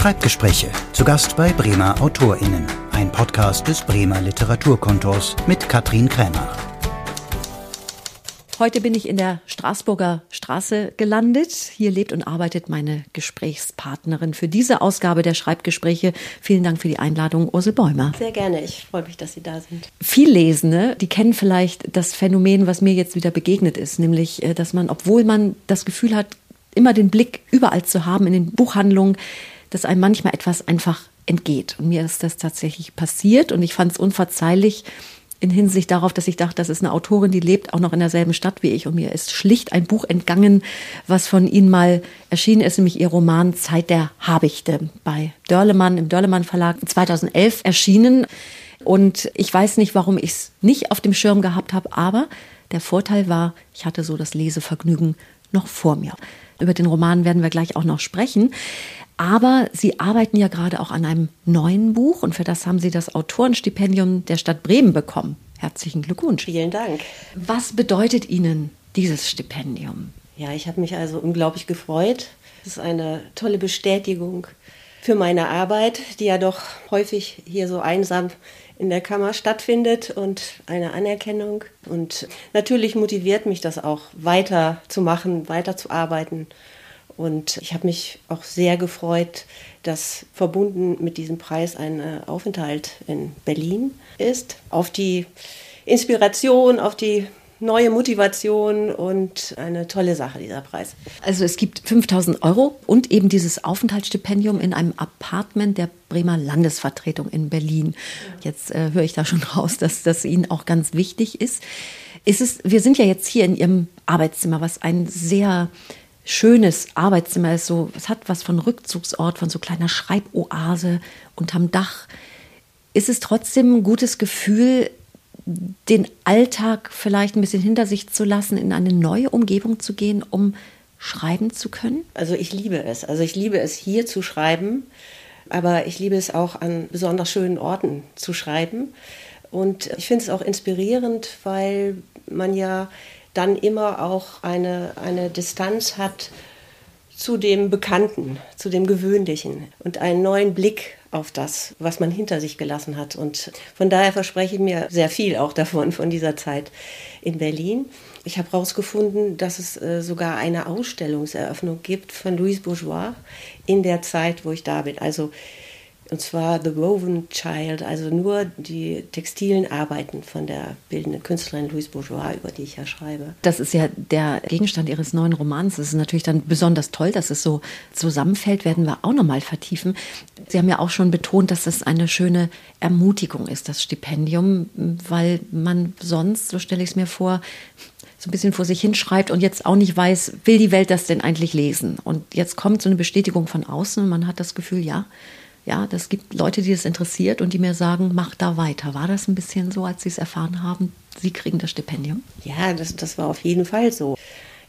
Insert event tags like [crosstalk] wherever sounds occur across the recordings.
Schreibgespräche. Zu Gast bei Bremer AutorInnen. Ein Podcast des Bremer Literaturkontors mit Katrin Krämer. Heute bin ich in der Straßburger Straße gelandet. Hier lebt und arbeitet meine Gesprächspartnerin für diese Ausgabe der Schreibgespräche. Vielen Dank für die Einladung, Ursel Bäumer. Sehr gerne. Ich freue mich, dass Sie da sind. Viel Lesende, die kennen vielleicht das Phänomen, was mir jetzt wieder begegnet ist, nämlich, äh, dass man, obwohl man das Gefühl hat, immer den Blick überall zu haben in den Buchhandlungen, dass einem manchmal etwas einfach entgeht. Und mir ist das tatsächlich passiert und ich fand es unverzeihlich in Hinsicht darauf, dass ich dachte, das ist eine Autorin, die lebt auch noch in derselben Stadt wie ich und mir ist schlicht ein Buch entgangen, was von Ihnen mal erschienen ist, nämlich Ihr Roman Zeit der Habichte bei Dörlemann im Dörlemann Verlag 2011 erschienen. Und ich weiß nicht, warum ich es nicht auf dem Schirm gehabt habe, aber der Vorteil war, ich hatte so das Lesevergnügen noch vor mir. Über den Roman werden wir gleich auch noch sprechen. Aber Sie arbeiten ja gerade auch an einem neuen Buch und für das haben Sie das Autorenstipendium der Stadt Bremen bekommen. Herzlichen Glückwunsch. Vielen Dank. Was bedeutet Ihnen dieses Stipendium? Ja, ich habe mich also unglaublich gefreut. Es ist eine tolle Bestätigung für meine Arbeit, die ja doch häufig hier so einsam in der Kammer stattfindet und eine Anerkennung. Und natürlich motiviert mich das auch, weiter zu machen, weiter zu arbeiten. Und ich habe mich auch sehr gefreut, dass verbunden mit diesem Preis ein äh, Aufenthalt in Berlin ist. Auf die Inspiration, auf die neue Motivation und eine tolle Sache, dieser Preis. Also es gibt 5000 Euro und eben dieses Aufenthaltsstipendium in einem Apartment der Bremer Landesvertretung in Berlin. Jetzt äh, höre ich da schon raus, dass das Ihnen auch ganz wichtig ist. ist es, wir sind ja jetzt hier in Ihrem Arbeitszimmer, was ein sehr schönes Arbeitszimmer ist. So, es hat was von Rückzugsort, von so kleiner Schreiboase unterm Dach. Ist es trotzdem ein gutes Gefühl, den Alltag vielleicht ein bisschen hinter sich zu lassen, in eine neue Umgebung zu gehen, um schreiben zu können? Also ich liebe es. Also ich liebe es hier zu schreiben, aber ich liebe es auch an besonders schönen Orten zu schreiben. Und ich finde es auch inspirierend, weil man ja dann immer auch eine, eine Distanz hat zu dem Bekannten, zu dem Gewöhnlichen und einen neuen Blick auf das, was man hinter sich gelassen hat. Und von daher verspreche ich mir sehr viel auch davon, von dieser Zeit in Berlin. Ich habe herausgefunden, dass es äh, sogar eine Ausstellungseröffnung gibt von Louise Bourgeois in der Zeit, wo ich da bin. Also und zwar The Woven Child, also nur die textilen Arbeiten von der bildenden Künstlerin Louise Bourgeois, über die ich ja schreibe. Das ist ja der Gegenstand Ihres neuen Romans. Das ist natürlich dann besonders toll, dass es so zusammenfällt, werden wir auch nochmal vertiefen. Sie haben ja auch schon betont, dass es eine schöne Ermutigung ist, das Stipendium, weil man sonst, so stelle ich es mir vor, so ein bisschen vor sich hinschreibt und jetzt auch nicht weiß, will die Welt das denn eigentlich lesen? Und jetzt kommt so eine Bestätigung von außen und man hat das Gefühl, ja, ja, das gibt Leute, die es interessiert und die mir sagen, mach da weiter. War das ein bisschen so, als Sie es erfahren haben, Sie kriegen das Stipendium? Ja, das, das war auf jeden Fall so.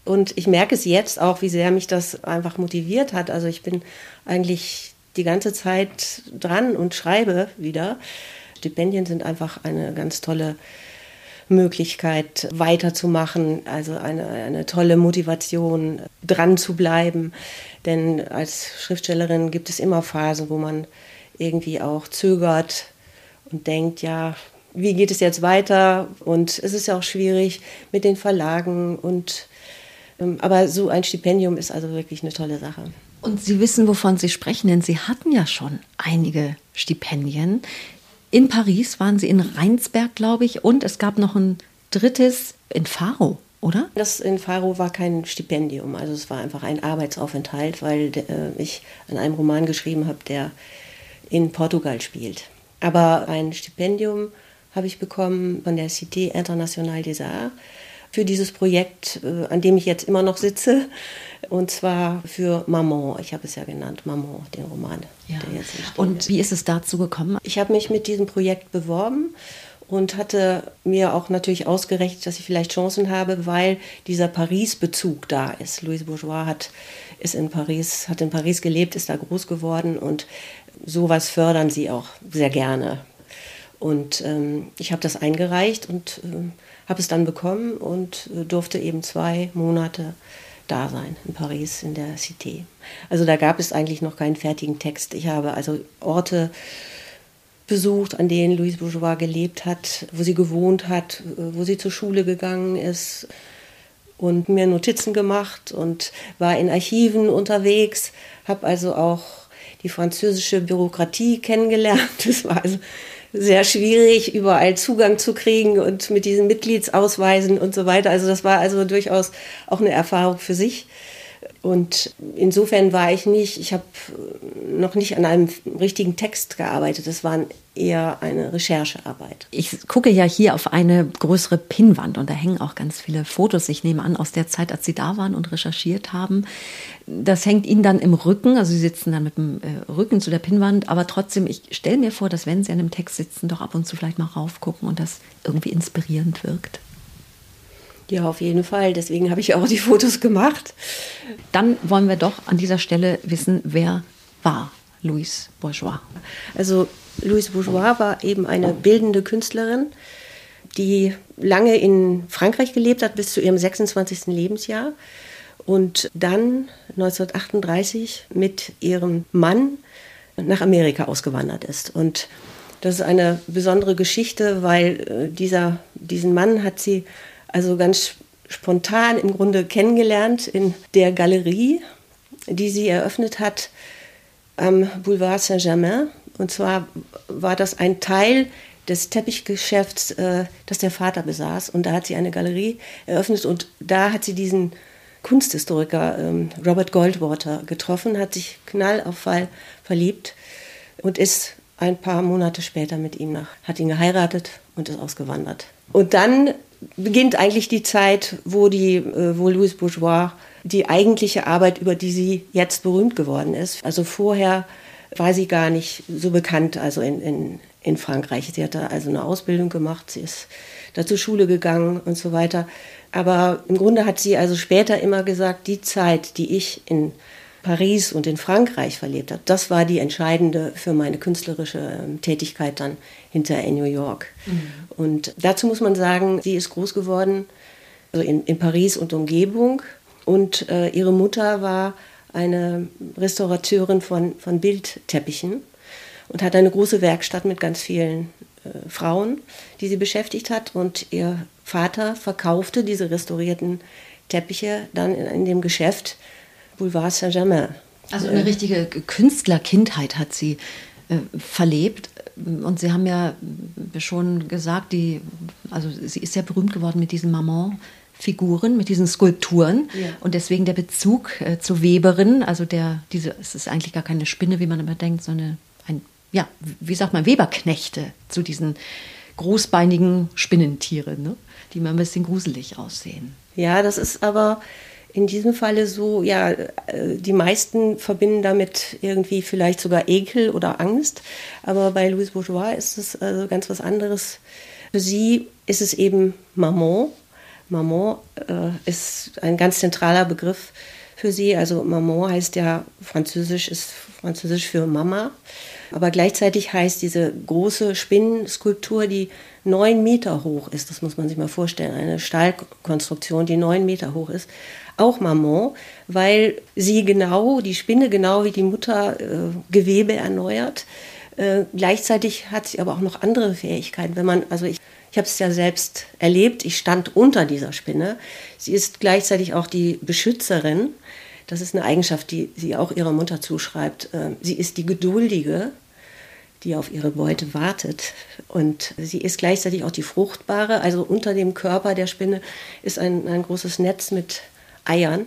Und ich merke es jetzt auch, wie sehr mich das einfach motiviert hat. Also ich bin eigentlich die ganze Zeit dran und schreibe wieder. Stipendien sind einfach eine ganz tolle Möglichkeit, weiterzumachen, also eine, eine tolle Motivation, dran zu bleiben. Denn als Schriftstellerin gibt es immer Phasen, wo man irgendwie auch zögert und denkt, ja, wie geht es jetzt weiter? Und es ist ja auch schwierig mit den Verlagen und ähm, aber so ein Stipendium ist also wirklich eine tolle Sache. Und Sie wissen, wovon Sie sprechen, denn Sie hatten ja schon einige Stipendien. In Paris waren Sie in Rheinsberg, glaube ich, und es gab noch ein drittes in Faro oder? Das in Faro war kein Stipendium, also es war einfach ein Arbeitsaufenthalt, weil äh, ich an einem Roman geschrieben habe, der in Portugal spielt. Aber ein Stipendium habe ich bekommen von der Cité Internationale des Arts für dieses Projekt, äh, an dem ich jetzt immer noch sitze. Und zwar für Maman, ich habe es ja genannt, Maman, den Roman. Ja. Und wie ist es dazu gekommen? Ich habe mich mit diesem Projekt beworben und hatte mir auch natürlich ausgerechnet, dass ich vielleicht Chancen habe, weil dieser Paris-Bezug da ist. Louise Bourgeois hat, ist in Paris, hat in Paris gelebt, ist da groß geworden und sowas fördern sie auch sehr gerne. Und ähm, ich habe das eingereicht und äh, habe es dann bekommen und äh, durfte eben zwei Monate da sein in Paris, in der Cité. Also da gab es eigentlich noch keinen fertigen Text. Ich habe also Orte besucht, an denen Louise Bourgeois gelebt hat, wo sie gewohnt hat, wo sie zur Schule gegangen ist und mir Notizen gemacht und war in Archiven unterwegs, habe also auch die französische Bürokratie kennengelernt. [laughs] Das war also sehr schwierig, überall Zugang zu kriegen und mit diesen Mitgliedsausweisen und so weiter. Also das war also durchaus auch eine Erfahrung für sich. Und insofern war ich nicht, ich habe noch nicht an einem richtigen Text gearbeitet. Das war eher eine Recherchearbeit. Ich gucke ja hier auf eine größere Pinnwand und da hängen auch ganz viele Fotos. Ich nehme an, aus der Zeit, als Sie da waren und recherchiert haben. Das hängt Ihnen dann im Rücken, also Sie sitzen dann mit dem äh, Rücken zu der Pinnwand, aber trotzdem, ich stelle mir vor, dass wenn Sie an einem Text sitzen, doch ab und zu vielleicht mal raufgucken und das irgendwie inspirierend wirkt. Ja, auf jeden Fall. Deswegen habe ich auch die Fotos gemacht. Dann wollen wir doch an dieser Stelle wissen, wer war Louise Bourgeois. Also Louise Bourgeois war eben eine bildende Künstlerin, die lange in Frankreich gelebt hat, bis zu ihrem 26. Lebensjahr. Und dann 1938 mit ihrem Mann nach Amerika ausgewandert ist. Und das ist eine besondere Geschichte, weil äh, dieser, diesen Mann hat sie also ganz spontan im Grunde kennengelernt in der Galerie, die sie eröffnet hat am Boulevard Saint-Germain. Und zwar war das ein Teil des Teppichgeschäfts, äh, das der Vater besaß. Und da hat sie eine Galerie eröffnet und da hat sie diesen Kunsthistoriker ähm, Robert Goldwater getroffen, hat sich knall auf Fall verliebt und ist ein paar Monate später mit ihm nach, hat ihn geheiratet und ist ausgewandert. Und dann beginnt eigentlich die Zeit, wo, die, äh, wo Louise Bourgeois die eigentliche Arbeit, über die sie jetzt berühmt geworden ist. Also vorher war sie gar nicht so bekannt, also in, in, in Frankreich. Sie hatte also eine Ausbildung gemacht, sie ist da zur Schule gegangen und so weiter. Aber im Grunde hat sie also später immer gesagt, die Zeit, die ich in Paris und in Frankreich verlebt habe, das war die entscheidende für meine künstlerische ähm, Tätigkeit dann hinterher in New York. Mhm. Und dazu muss man sagen, sie ist groß geworden also in, in Paris und Umgebung. Und äh, ihre Mutter war eine Restaurateurin von, von Bildteppichen und hat eine große Werkstatt mit ganz vielen äh, Frauen, die sie beschäftigt hat. Und ihr Vater verkaufte diese restaurierten Teppiche dann in, in dem Geschäft Boulevard Saint-Germain. Also eine richtige Künstlerkindheit hat sie äh, verlebt. Und Sie haben ja schon gesagt, die, also sie ist sehr berühmt geworden mit diesen Maman. Figuren, mit diesen Skulpturen ja. und deswegen der Bezug äh, zur Weberin, also der, diese, es ist eigentlich gar keine Spinne, wie man immer denkt, sondern ein, ja, wie sagt man, Weberknechte zu diesen großbeinigen Spinnentieren, ne? die mal ein bisschen gruselig aussehen. Ja, das ist aber in diesem Falle so, ja, äh, die meisten verbinden damit irgendwie vielleicht sogar Ekel oder Angst. Aber bei Louise Bourgeois ist es also ganz was anderes. Für sie ist es eben Maman. Maman äh, ist ein ganz zentraler Begriff für sie. Also Maman heißt ja französisch, ist französisch für Mama. Aber gleichzeitig heißt diese große Spinnenskulptur, die neun Meter hoch ist, das muss man sich mal vorstellen, eine Stahlkonstruktion, die neun Meter hoch ist, auch Maman, weil sie genau, die Spinne genau wie die Mutter äh, Gewebe erneuert. Äh, gleichzeitig hat sie aber auch noch andere Fähigkeiten. Wenn man, also ich, ich habe es ja selbst erlebt, ich stand unter dieser Spinne. Sie ist gleichzeitig auch die Beschützerin. Das ist eine Eigenschaft, die sie auch ihrer Mutter zuschreibt. Äh, sie ist die Geduldige, die auf ihre Beute wartet. Und sie ist gleichzeitig auch die Fruchtbare. Also unter dem Körper der Spinne ist ein, ein großes Netz mit Eiern.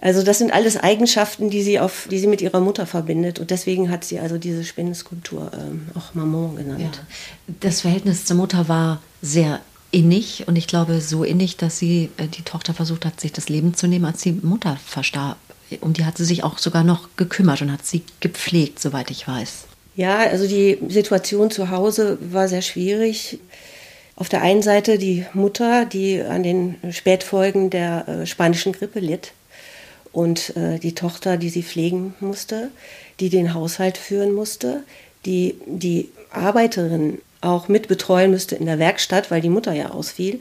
Also das sind alles Eigenschaften, die sie, auf, die sie mit ihrer Mutter verbindet. Und deswegen hat sie also diese Spinnenskulptur ähm, auch Maman genannt. Ja. Das Verhältnis zur Mutter war sehr innig und ich glaube so innig, dass sie äh, die Tochter versucht hat, sich das Leben zu nehmen, als die Mutter verstarb. Um die hat sie sich auch sogar noch gekümmert und hat sie gepflegt, soweit ich weiß. Ja, also die Situation zu Hause war sehr schwierig. Auf der einen Seite die Mutter, die an den Spätfolgen der äh, spanischen Grippe litt und äh, die Tochter, die sie pflegen musste, die den Haushalt führen musste, die die Arbeiterin auch mit betreuen müsste in der Werkstatt, weil die Mutter ja ausfiel.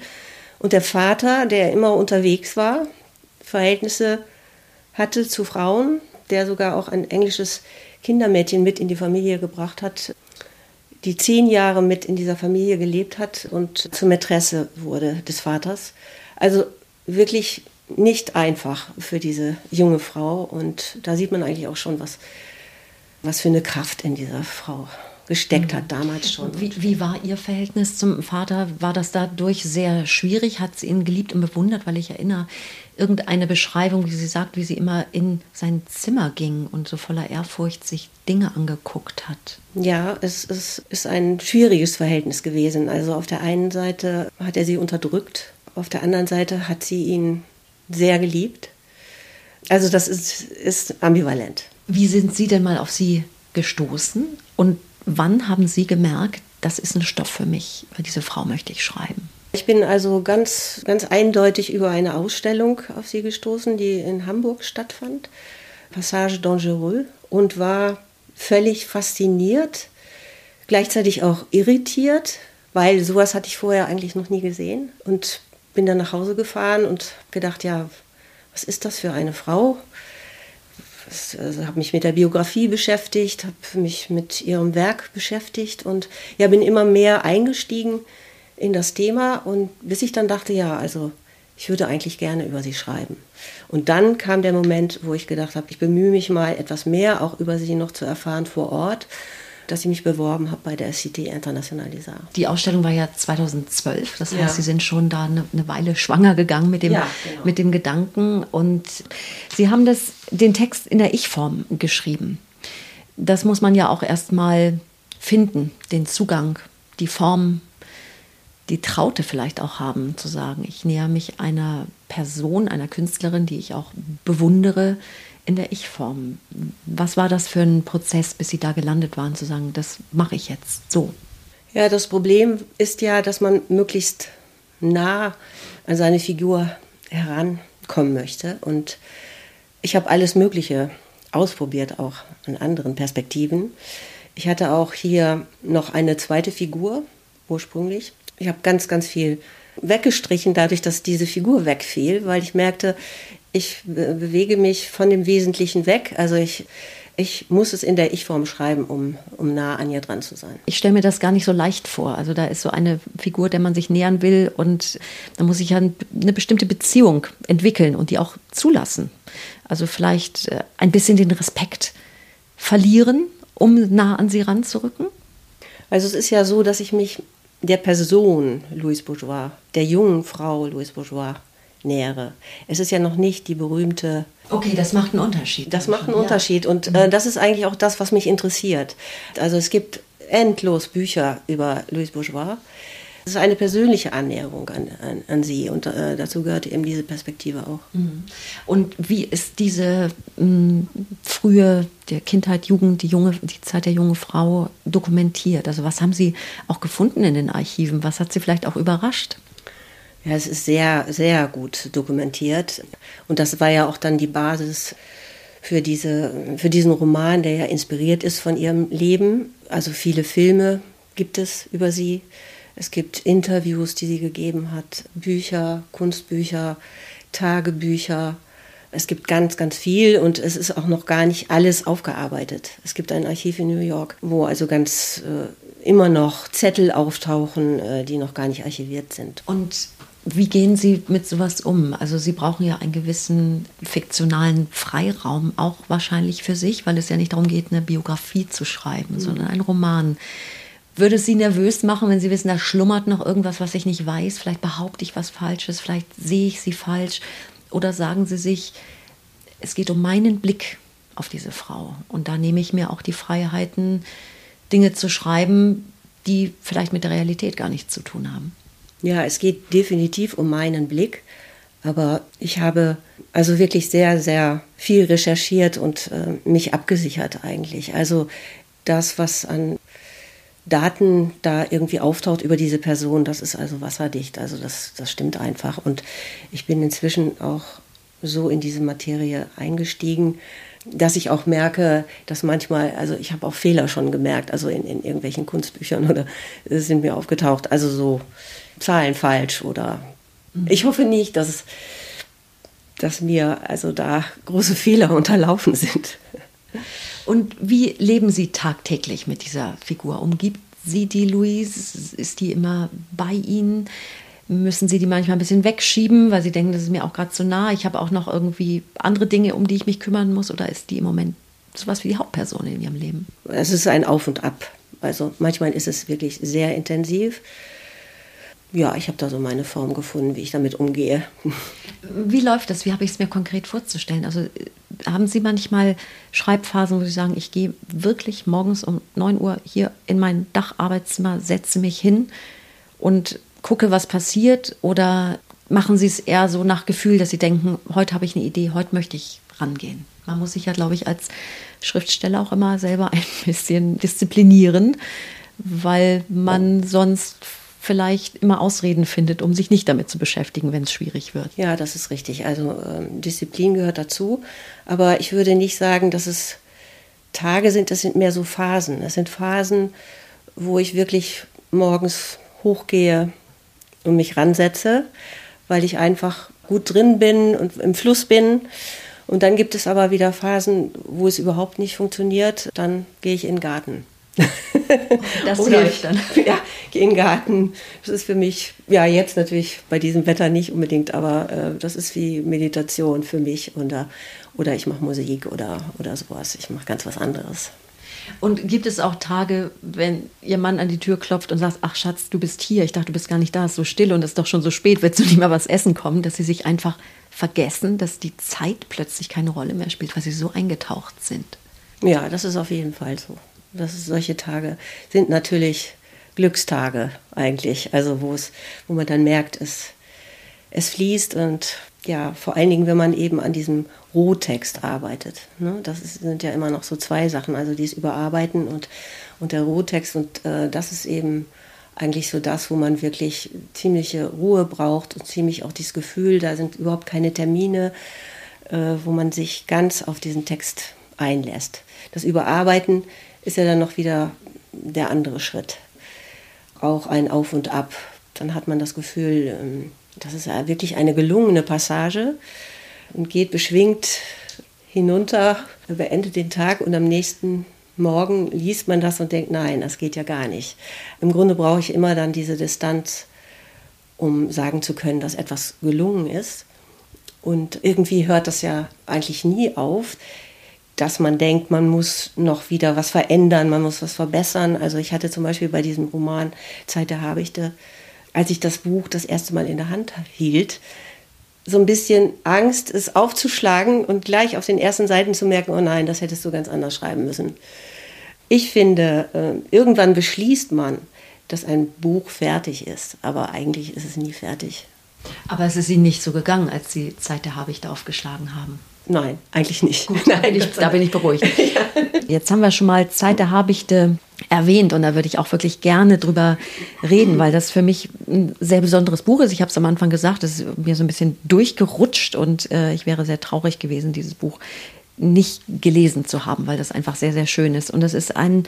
Und der Vater, der immer unterwegs war, Verhältnisse hatte zu Frauen, der sogar auch ein englisches Kindermädchen mit in die Familie gebracht hat, die zehn Jahre mit in dieser Familie gelebt hat und zur Mätresse wurde des Vaters. Also wirklich nicht einfach für diese junge Frau. Und da sieht man eigentlich auch schon, was, was für eine Kraft in dieser Frau gesteckt hat damals schon. Wie, wie, war Ihr Verhältnis zum Vater? War das dadurch sehr schwierig? Hat sie ihn geliebt und bewundert? Weil ich erinnere, irgendeine Beschreibung, wie sie sagt, wie sie immer in sein Zimmer ging und so voller Ehrfurcht sich Dinge angeguckt hat. Ja, es, es ist ein schwieriges Verhältnis gewesen. Also auf der einen Seite hat er sie unterdrückt, auf der anderen Seite hat sie ihn sehr geliebt. Also das ist, ist ambivalent. Wie sind Sie denn mal auf sie gestoßen und wann haben Sie gemerkt, das ist ein Stoff für mich, über diese Frau möchte ich schreiben? Ich bin also ganz, ganz eindeutig über eine Ausstellung auf sie gestoßen, die in Hamburg stattfand, Passage Dangereux, und war völlig fasziniert, gleichzeitig auch irritiert, weil sowas hatte ich vorher eigentlich noch nie gesehen. Und bin dann nach Hause gefahren und gedacht, ja, was ist das für eine Frau? Also habe mich mit der Biografie beschäftigt, habe mich mit ihrem Werk beschäftigt und ja, bin immer mehr eingestiegen in das Thema und bis ich dann dachte, ja, also ich würde eigentlich gerne über sie schreiben. Und dann kam der Moment, wo ich gedacht habe, ich bemühe mich mal etwas mehr auch über sie noch zu erfahren vor Ort dass ich mich beworben habe bei der Cité Internationalisa. Die Ausstellung war ja 2012, das heißt, ja. Sie sind schon da eine, eine, Weile schwanger gegangen mit dem, ja, genau. mit dem Gedanken und Sie haben das, den Text in der Ich-Form geschrieben. Das muss man ja auch erstmal finden, den Zugang, die Form, die Traute vielleicht auch haben, zu sagen, ich näher mich einer Person, einer Künstlerin, die ich auch bewundere, in der Ich-Form. Was war das für ein Prozess, bis Sie da gelandet waren, zu sagen, das mache ich jetzt so? Ja, das Problem ist ja, dass man möglichst nah an seine Figur herankommen möchte. Und ich habe alles Mögliche ausprobiert, auch an anderen Perspektiven. Ich hatte auch hier noch eine zweite Figur ursprünglich. Ich habe ganz, ganz viel weggestrichen, dadurch, dass diese Figur wegfiel, weil ich merkte, ich bewege mich von dem Wesentlichen weg. Also ich, ich muss es in der Ich-Form schreiben, um, um nah an ihr dran zu sein. Ich stelle mir das gar nicht so leicht vor. Also da ist so eine Figur, der man sich nähern will und da muss ich ja eine bestimmte Beziehung entwickeln und die auch zulassen. Also vielleicht äh, ein bisschen den Respekt verlieren, um nah an sie ranzurücken. Also es ist ja so, dass ich mich der Person Louise Bourgeois, der jungen Frau Louise Bourgeois nähere. Es ist ja noch nicht die berühmte. Okay, das macht einen Unterschied. Das macht einen ja. Unterschied und äh, das ist eigentlich auch das, was mich interessiert. Also es gibt endlos Bücher über Louise Bourgeois. Es ist eine persönliche Annäherung an, an, an sie und äh, dazu gehört eben diese Perspektive auch. Mhm. Und wie ist diese mh, mm, frühe der Kindheit, Jugend, die junge, die Zeit der jungen Frau dokumentiert? Also was haben Sie auch gefunden in den Archiven? Was hat Sie vielleicht auch überrascht? Ja, es ist sehr, sehr gut dokumentiert. Und das war ja auch dann die Basis für, diese, für diesen Roman, der ja inspiriert ist von ihrem Leben. Also viele Filme gibt es über sie. Es gibt Interviews, die sie gegeben hat, Bücher, Kunstbücher, Tagebücher. Es gibt ganz, ganz viel und es ist auch noch gar nicht alles aufgearbeitet. Es gibt ein Archiv in New York, wo also ganz äh, immer noch Zettel auftauchen, äh, die noch gar nicht archiviert sind. Und wie gehen Sie mit sowas um? Also Sie brauchen ja einen gewissen fiktionalen Freiraum auch wahrscheinlich für sich, weil es ja nicht darum geht, eine Biografie zu schreiben, mhm. sondern einen Roman. Würde es Sie nervös machen, wenn Sie wissen, da schlummert noch irgendwas, was ich nicht weiß? Vielleicht behaupte ich was Falsches, vielleicht sehe ich Sie falsch. Oder sagen Sie sich, es geht um meinen Blick auf diese Frau. Und da nehme ich mir auch die Freiheiten, Dinge zu schreiben, die vielleicht mit der Realität gar nichts zu tun haben. Ja, es geht definitiv um meinen Blick, aber ich habe also wirklich sehr, sehr viel recherchiert und äh, mich abgesichert eigentlich. Also das, was an Daten da irgendwie auftaucht über diese Person, das ist also wasserdicht. Also das, das stimmt einfach. Und ich bin inzwischen auch so in diese Materie eingestiegen, dass ich auch merke, dass manchmal, also ich habe auch Fehler schon gemerkt, also in, in irgendwelchen Kunstbüchern oder sind mir aufgetaucht. Also so Zahlen falsch oder ich hoffe nicht, dass dass mir also da große Fehler [laughs] unterlaufen sind. Und wie leben Sie tagtäglich mit dieser Figur? Umgibt Sie die Louise? Ist die immer bei Ihnen? Müssen Sie die manchmal ein bisschen wegschieben, weil Sie denken, das ist mir auch gerade zu nah? Ich habe auch noch irgendwie andere Dinge, um die ich mich kümmern muss? Oder ist die im Moment sowas wie die Hauptperson in Ihrem Leben? Es ist ein Auf und Ab. Also manchmal ist es wirklich sehr intensiv ja, ich habe da so meine Form gefunden, wie ich damit umgehe. Wie läuft das? Wie habe ich es mir konkret vorzustellen? Also haben Sie manchmal Schreibphasen, wo Sie sagen, ich gehe wirklich morgens um 9 Uhr hier in mein Dacharbeitszimmer, setze mich hin und gucke, was passiert? Oder machen Sie es eher so nach Gefühl, dass Sie denken, heute habe ich eine Idee, heute möchte ich rangehen? Man muss sich ja, glaube ich, als Schriftsteller auch immer selber [laughs] ein bisschen disziplinieren, weil man sonst vielleicht immer Ausreden findet, um sich nicht damit zu beschäftigen, wenn es schwierig wird. Ja, das ist richtig. Also ähm, Disziplin gehört dazu. Aber ich würde nicht sagen, dass es Tage sind, das sind mehr so Phasen. Das sind Phasen, wo ich wirklich morgens hochgehe und mich ransetze, weil ich einfach gut drin bin und im Fluss bin. Und dann gibt es aber wieder Phasen, wo es überhaupt nicht funktioniert. Dann gehe ich in den Garten. [laughs] Das Oder hilft dann. Ja, geh in den Garten. Das ist für mich, ja, jetzt natürlich bei diesem Wetter nicht unbedingt, aber äh, das ist wie Meditation für mich. Oder, oder ich mache Musik oder, oder sowas. Ich mache ganz was anderes. Und gibt es auch Tage, wenn Ihr Mann an die Tür klopft und sagt, ach Schatz, du bist hier, ich dachte, du bist gar nicht da, es ist so still und es ist doch schon so spät, willst du nicht mal was essen kommen, dass Sie sich einfach vergessen, dass die Zeit plötzlich keine Rolle mehr spielt, weil Sie so eingetaucht sind? Ja, das ist auf jeden Fall so. Das solche Tage sind natürlich Glückstage eigentlich, also wo es, wo man dann merkt, es, es fließt und ja, vor allen Dingen, wenn man eben an diesem Rohtext arbeitet. Ne? Das ist, sind ja immer noch so zwei Sachen, also dieses Überarbeiten und, und der Rohtext und äh, das ist eben eigentlich so das, wo man wirklich ziemliche Ruhe braucht und ziemlich auch dieses Gefühl, da sind überhaupt keine Termine, äh, wo man sich ganz auf diesen Text einlässt. Das Überarbeiten ist ja dann noch wieder der andere Schritt. Auch ein Auf und Ab. Dann hat man das Gefühl, ähm, das ist ja wirklich eine gelungene Passage und geht beschwingt hinunter, beendet den Tag und am nächsten Morgen liest man das und denkt, nein, das geht ja gar nicht. Im Grunde brauche ich immer dann diese Distanz, um sagen zu können, dass etwas gelungen ist. Und irgendwie hört das ja eigentlich nie auf dass man denkt, man muss noch wieder was verändern, man muss was verbessern. Also ich hatte zum Beispiel bei diesem Roman Zeit der Habichte, als ich das Buch das erste Mal in der Hand hielt, so ein bisschen Angst, es aufzuschlagen und gleich auf den ersten Seiten zu merken, oh nein, das hättest du ganz anders schreiben müssen. Ich finde, äh, irgendwann beschließt man, dass ein Buch fertig ist, aber eigentlich ist es nie fertig. Aber es ist Ihnen nicht so gegangen, als Sie Zeit der Habichte aufgeschlagen haben. Nein, eigentlich nicht. Gut, Nein, ich, da bin ich beruhigt. [laughs] ja. Jetzt haben wir schon mal Zeit der Habichte erwähnt und da würde ich auch wirklich gerne drüber reden, weil das für mich ein sehr besonderes Buch ist. Ich habe es am Anfang gesagt, es ist mir so ein bisschen durchgerutscht und äh, ich wäre sehr traurig gewesen, dieses Buch nicht gelesen zu haben, weil das einfach sehr, sehr schön ist. Und es ist ein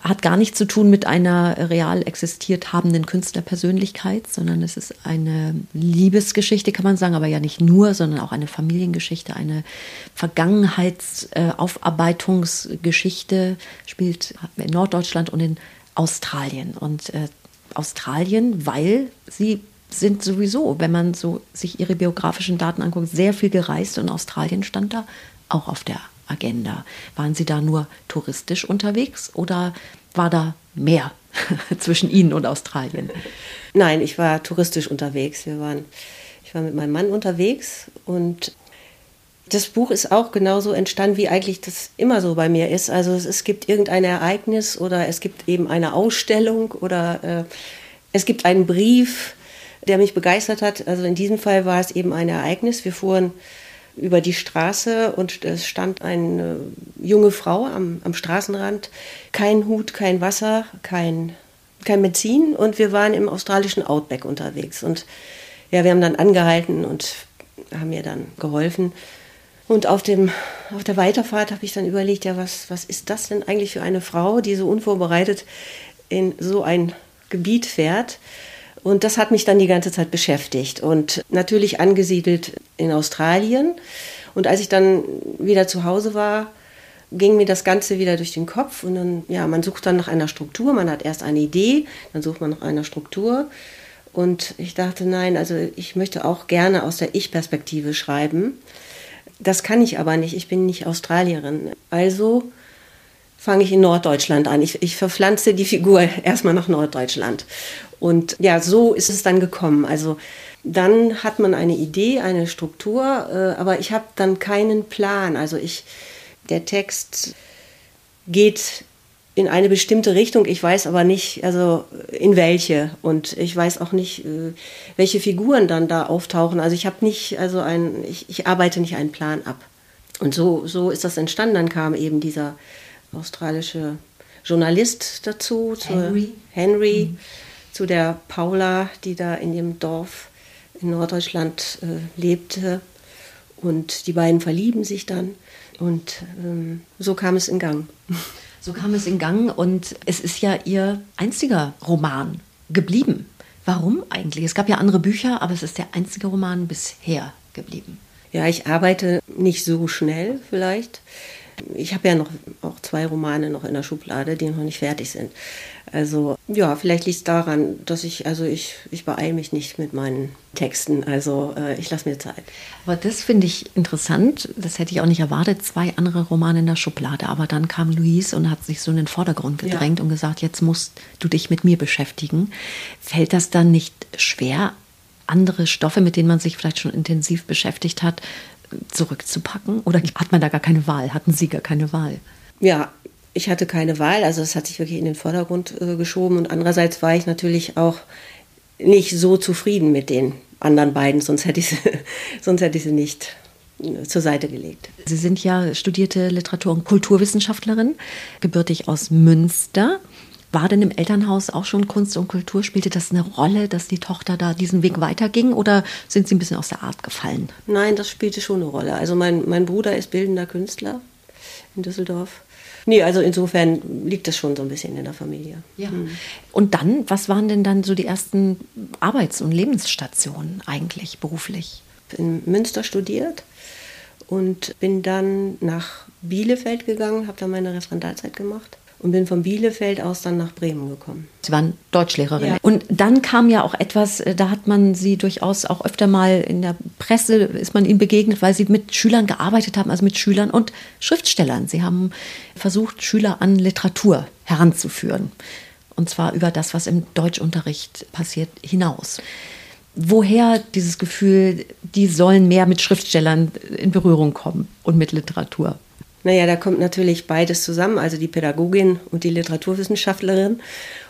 hat gar nichts zu tun mit einer real existiert habenden Künstlerpersönlichkeit, sondern es ist eine Liebesgeschichte, kann man sagen, aber ja nicht nur, sondern auch eine Familiengeschichte, eine Vergangenheitsaufarbeitungsgeschichte, spielt in Norddeutschland und in Australien. Und äh, Australien, weil sie sind sowieso, wenn man so sich ihre biografischen Daten anguckt, sehr viel gereist und Australien stand da auch auf der Agenda? Waren Sie da nur touristisch unterwegs oder war da mehr [laughs] zwischen Ihnen und Australien? Nein, ich war touristisch unterwegs. Wir waren, ich war mit meinem Mann unterwegs und das Buch ist auch genauso entstanden, wie eigentlich das immer so bei mir ist. Also es, es gibt irgendein Ereignis oder es gibt eben eine Ausstellung oder äh, es gibt einen Brief, der mich begeistert hat. Also in diesem Fall war es eben ein Ereignis. Wir fuhren über die Straße und es stand eine junge Frau am, am Straßenrand. Kein Hut, kein Wasser, kein, kein Benzin und wir waren im australischen Outback unterwegs. Und ja, wir haben dann angehalten und haben ihr dann geholfen. Und auf, dem, auf der Weiterfahrt habe ich dann überlegt, ja, was, was ist das denn eigentlich für eine Frau, die so unvorbereitet in so ein Gebiet fährt? Und das hat mich dann die ganze Zeit beschäftigt und natürlich angesiedelt in Australien. Und als ich dann wieder zu Hause war, ging mir das Ganze wieder durch den Kopf und dann, ja, man sucht dann nach einer Struktur. Man hat erst eine Idee, dann sucht man nach einer Struktur. Und ich dachte, nein, also ich möchte auch gerne aus der Ich-Perspektive schreiben. Das kann ich aber nicht. Ich bin nicht Australierin. Also fange ich in Norddeutschland an. Ich, ich verpflanze die Figur [laughs] erstmal nach Norddeutschland. Und ja, so ist es dann gekommen. Also dann hat man eine Idee, eine Struktur, äh, aber ich habe dann keinen Plan. Also ich, der Text geht in eine bestimmte Richtung. Ich weiß aber nicht, also in welche. Und ich weiß auch nicht, äh, welche Figuren dann da auftauchen. Also ich habe nicht, also ein, ich, ich, arbeite nicht einen Plan ab. Und so, so ist das entstanden. Dann kam eben dieser australische Journalist dazu, Henry, Henry mhm. zu der Paula, die da in dem Dorf in Norddeutschland äh, lebte. Und die beiden verlieben sich dann. Und ähm, so kam es in Gang. [laughs] So kam es in Gang und es ist ja Ihr einziger Roman geblieben. Warum eigentlich? Es gab ja andere Bücher, aber es ist der einzige Roman bisher geblieben. Ja, ich arbeite nicht so schnell vielleicht. Ich habe ja noch auch zwei Romane noch in der Schublade, die noch nicht fertig sind. Also ja, vielleicht liegt es daran, dass ich, also ich, ich beeile mich nicht mit meinen Texten. Also äh, ich lasse mir Zeit. Aber das finde ich interessant. Das hätte ich auch nicht erwartet. Zwei andere Romane in der Schublade. Aber dann kam Louise und hat sich so in den Vordergrund gedrängt ja. und gesagt, jetzt musst du dich mit mir beschäftigen. Fällt das dann nicht schwer, andere Stoffe, mit denen man sich vielleicht schon intensiv beschäftigt hat, zurückzupacken? Oder hat man da gar keine Wahl? Hatten Sie gar keine Wahl? Ja, ich hatte keine Wahl. Also es hat sich wirklich in den Vordergrund äh, geschoben. Und andererseits war ich natürlich auch nicht so zufrieden mit den anderen beiden, sonst hätte ich sie, [laughs] sonst hätte ich sie nicht äh, zur Seite gelegt. Sie sind ja studierte Literatur- und Kulturwissenschaftlerin, gebürtig aus Münster. War denn im Elternhaus auch schon Kunst und Kultur? Spielte das eine Rolle, dass die Tochter da diesen Weg weiterging oder sind Sie ein bisschen aus der Art gefallen? Nein, das spielte schon eine Rolle. Also mein, mein Bruder ist bildender Künstler in Düsseldorf. Nee, also insofern liegt das schon so ein bisschen in der Familie. Ja. Mhm. Und dann, was waren denn dann so die ersten Arbeits- und Lebensstationen eigentlich beruflich? In Münster studiert und bin dann nach Bielefeld gegangen, habe da meine Referendarzeit gemacht und bin von Bielefeld aus dann nach Bremen gekommen. Sie waren Deutschlehrerin. Ja. Und dann kam ja auch etwas, äh, da hat man sie durchaus auch öfter mal in der Presse, ist man ihnen begegnet, weil sie mit Schülern gearbeitet haben, also mit Schülern und Schriftstellern. Sie haben versucht, Schüler an Literatur heranzuführen. Und zwar über das, was im Deutschunterricht passiert, hinaus. Woher dieses Gefühl, die sollen mehr mit Schriftstellern in Berührung kommen und mit Literatur? Naja, da kommt natürlich beides zusammen, also die Pädagogin und die Literaturwissenschaftlerin.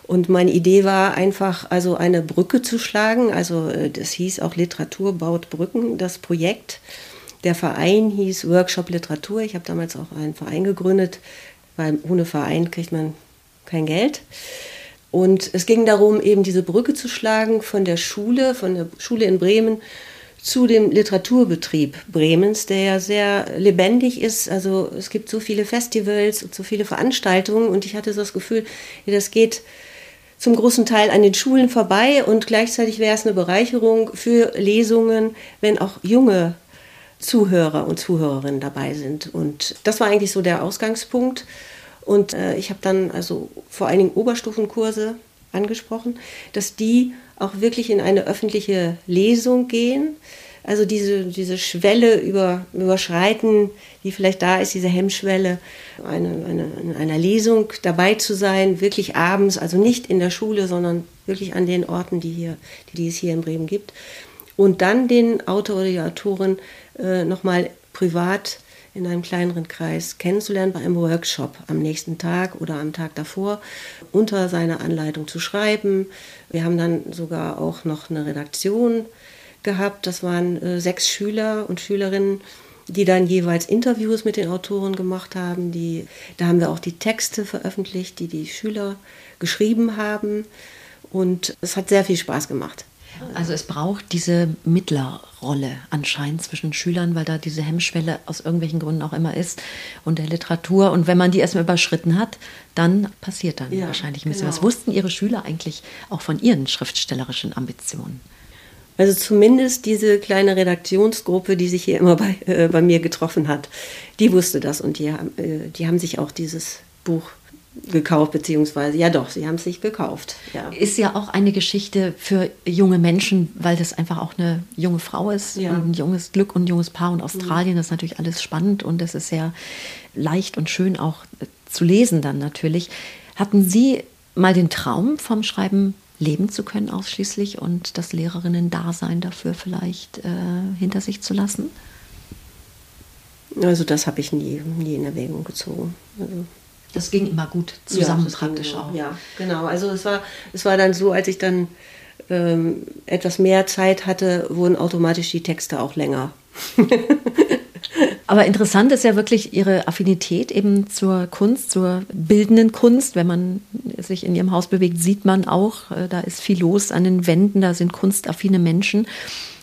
Und meine Idee war einfach, also eine Brücke zu schlagen. Also äh, das hieß auch Literatur baut Brücken, das Projekt. Der Verein hieß Workshop Literatur. Ich habe damals auch einen Verein gegründet, weil ohne Verein kriegt man kein Geld. Und es ging darum, eben diese Brücke zu schlagen von der Schule, von der Schule in Bremen zu dem Literaturbetrieb Bremens, der ja sehr lebendig ist. Also es gibt so viele Festivals und so viele Veranstaltungen und ich hatte so das Gefühl, das geht zum großen Teil an den Schulen vorbei und gleichzeitig wäre es eine Bereicherung für Lesungen, wenn auch junge Zuhörer und Zuhörerinnen dabei sind. Und das war eigentlich so der Ausgangspunkt. Und äh, ich habe dann also vor allen Dingen Oberstufenkurse angesprochen, dass die auch wirklich in eine öffentliche Lesung gehen. Also diese, diese Schwelle über, überschreiten, die vielleicht da ist, diese Hemmschwelle, eine, eine, in einer Lesung dabei zu sein, wirklich abends, also nicht in der Schule, sondern wirklich an den Orten, die, hier, die, die es hier in Bremen gibt. Und dann den Autor oder die Autorin äh, nochmal privat in einem kleineren Kreis kennenzulernen bei einem Workshop am nächsten Tag oder am Tag davor, unter seiner Anleitung zu schreiben. Wir haben dann sogar auch noch eine Redaktion gehabt. Das waren äh, sechs Schüler und Schülerinnen, die dann jeweils Interviews mit den Autoren gemacht haben. Die, da haben wir auch die Texte veröffentlicht, die die Schüler geschrieben haben. Und es hat sehr viel Spaß gemacht. Also es braucht diese Mittlerrolle anscheinend zwischen Schülern, weil da diese Hemmschwelle aus irgendwelchen Gründen auch immer ist und der Literatur. Und wenn man die erstmal überschritten hat, dann passiert dann ja, wahrscheinlich ein bisschen. Genau. Was wussten Ihre Schüler eigentlich auch von ihren schriftstellerischen Ambitionen? Also zumindest diese kleine Redaktionsgruppe, die sich hier immer bei, äh, bei mir getroffen hat, die wusste das und die, äh, die haben sich auch dieses Buch gekauft, beziehungsweise, ja doch, sie haben es sich gekauft. Ja. Ist ja auch eine Geschichte für junge Menschen, weil das einfach auch eine junge Frau ist ja. und ein junges Glück und ein junges Paar und Australien, mhm. das ist natürlich alles spannend und das ist sehr leicht und schön auch äh, zu lesen dann natürlich. Hatten Sie mal den Traum vom Schreiben leben zu können ausschließlich und das Lehrerinnen-Dasein dafür vielleicht äh, hinter sich zu lassen? Also das habe ich nie, nie in Erwägung gezogen. Also das ging immer gut zusammen ja, praktisch auch. Ja, genau. Also es war, es war dann so, als ich dann ähm, etwas mehr Zeit hatte, wurden automatisch die Texte auch länger. Aber interessant ist ja wirklich Ihre Affinität eben zur Kunst, zur bildenden Kunst. Wenn man sich in Ihrem Haus bewegt, sieht man auch, äh, da ist viel los an den Wänden, da sind kunstaffine Menschen.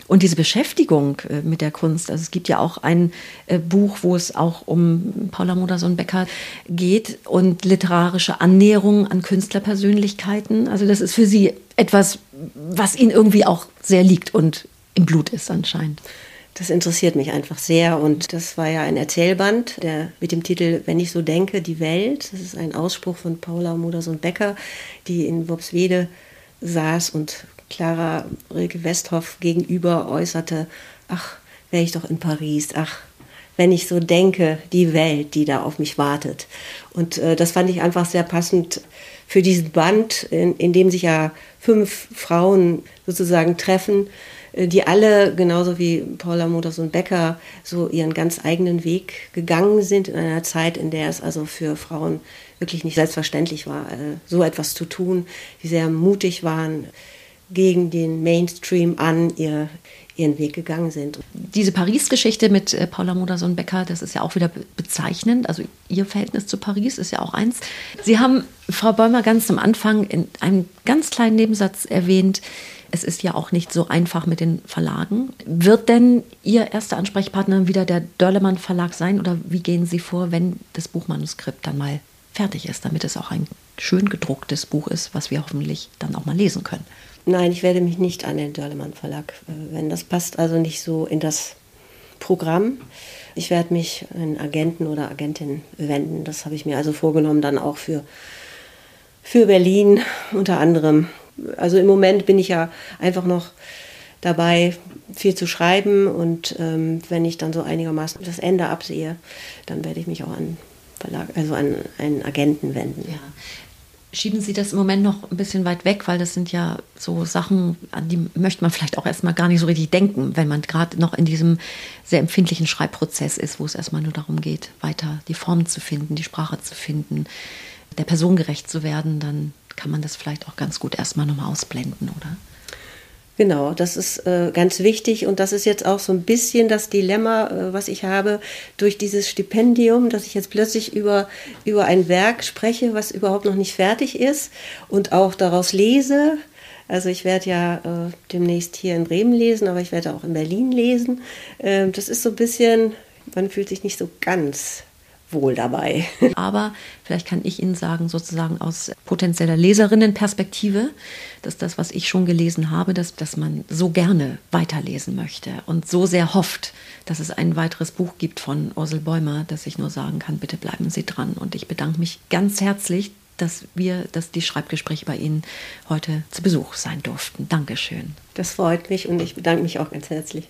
Und diese Beschäftigung äh, mit der Kunst, also es gibt ja auch ein äh, Buch, wo es auch um Paula Modersohn-Becker geht und literarische Annäherung an Künstlerpersönlichkeiten. Also das ist für Sie etwas, was Ihnen irgendwie auch sehr liegt und im Blut ist anscheinend. Das interessiert mich einfach sehr und das war ja ein Erzählband der, mit dem Titel Wenn ich so denke, die Welt. Das ist ein Ausspruch von Paula Modersohn-Becker, die in Wobswede saß und Clara Rilke Westhoff gegenüber äußerte, ach, wäre ich doch in Paris, ach, wenn ich so denke, die Welt, die da auf mich wartet. Und äh, das fand ich einfach sehr passend für diesen Band, in, in dem sich ja fünf Frauen sozusagen treffen, äh, die alle, genauso wie Paula Moders und Becker, so ihren ganz eigenen Weg gegangen sind in einer Zeit, in der es also für Frauen wirklich nicht selbstverständlich war, äh, so etwas zu tun, die sehr mutig waren, gegen den Mainstream an ihr, ihren Weg gegangen sind. Diese Paris-Geschichte mit äh, Paula Modersohn-Becker, das ist ja auch wieder bezeichnend. Also ihr Verhältnis zu Paris ist ja auch eins. Sie haben Frau Bäumer ganz am Anfang in einem ganz kleinen Nebensatz erwähnt, es ist ja auch nicht so einfach mit den Verlagen. Wird denn Ihr erster Ansprechpartner wieder der Dörlemann Verlag sein oder wie gehen Sie vor, wenn das Buchmanuskript dann mal fertig ist, damit es auch ein schön gedrucktes Buch ist, was wir hoffentlich dann auch mal lesen können? Nein, ich werde mich nicht an den Dörlemann Verlag äh, wenden. Das passt also nicht so in das Programm. Ich werde mich an Agenten oder Agentin wenden. Das habe ich mir also vorgenommen, dann auch für, für Berlin unter anderem. Also im Moment bin ich ja einfach noch dabei, viel zu schreiben und ähm, wenn ich dann so einigermaßen das Ende absehe, dann werde ich mich auch an Verlag, also an einen Agenten wenden. Ja schieben Sie das im Moment noch ein bisschen weit weg, weil das sind ja so Sachen, an die möchte man vielleicht auch erstmal gar nicht so richtig denken, wenn man gerade noch in diesem sehr empfindlichen Schreibprozess ist, wo es erstmal nur darum geht, weiter die Form zu finden, die Sprache zu finden, der Person gerecht zu werden, dann kann man das vielleicht auch ganz gut erstmal nochmal ausblenden, oder? Genau, das ist äh, ganz wichtig und das ist jetzt auch so ein bisschen das Dilemma, äh, was ich habe durch dieses Stipendium, dass ich jetzt plötzlich über, über ein Werk spreche, was überhaupt noch nicht fertig ist und auch daraus lese. Also ich werde ja äh, demnächst hier in Bremen lesen, aber ich werde auch in Berlin lesen. Ähm, das ist so ein bisschen, man fühlt sich nicht so ganz wohl dabei. [laughs] Aber vielleicht kann ich Ihnen sagen, sozusagen aus potenzieller Leserinnenperspektive, dass das, was ich schon gelesen habe, dass, dass man so gerne weiterlesen möchte und so sehr hofft, dass es ein weiteres Buch gibt von Ursel Bäumer, dass ich nur sagen kann, bitte bleiben Sie dran. Und ich bedanke mich ganz herzlich, dass wir, dass die Schreibgespräche bei Ihnen heute zu Besuch sein durften. Dankeschön. Das freut mich und ich bedanke mich auch ganz herzlich.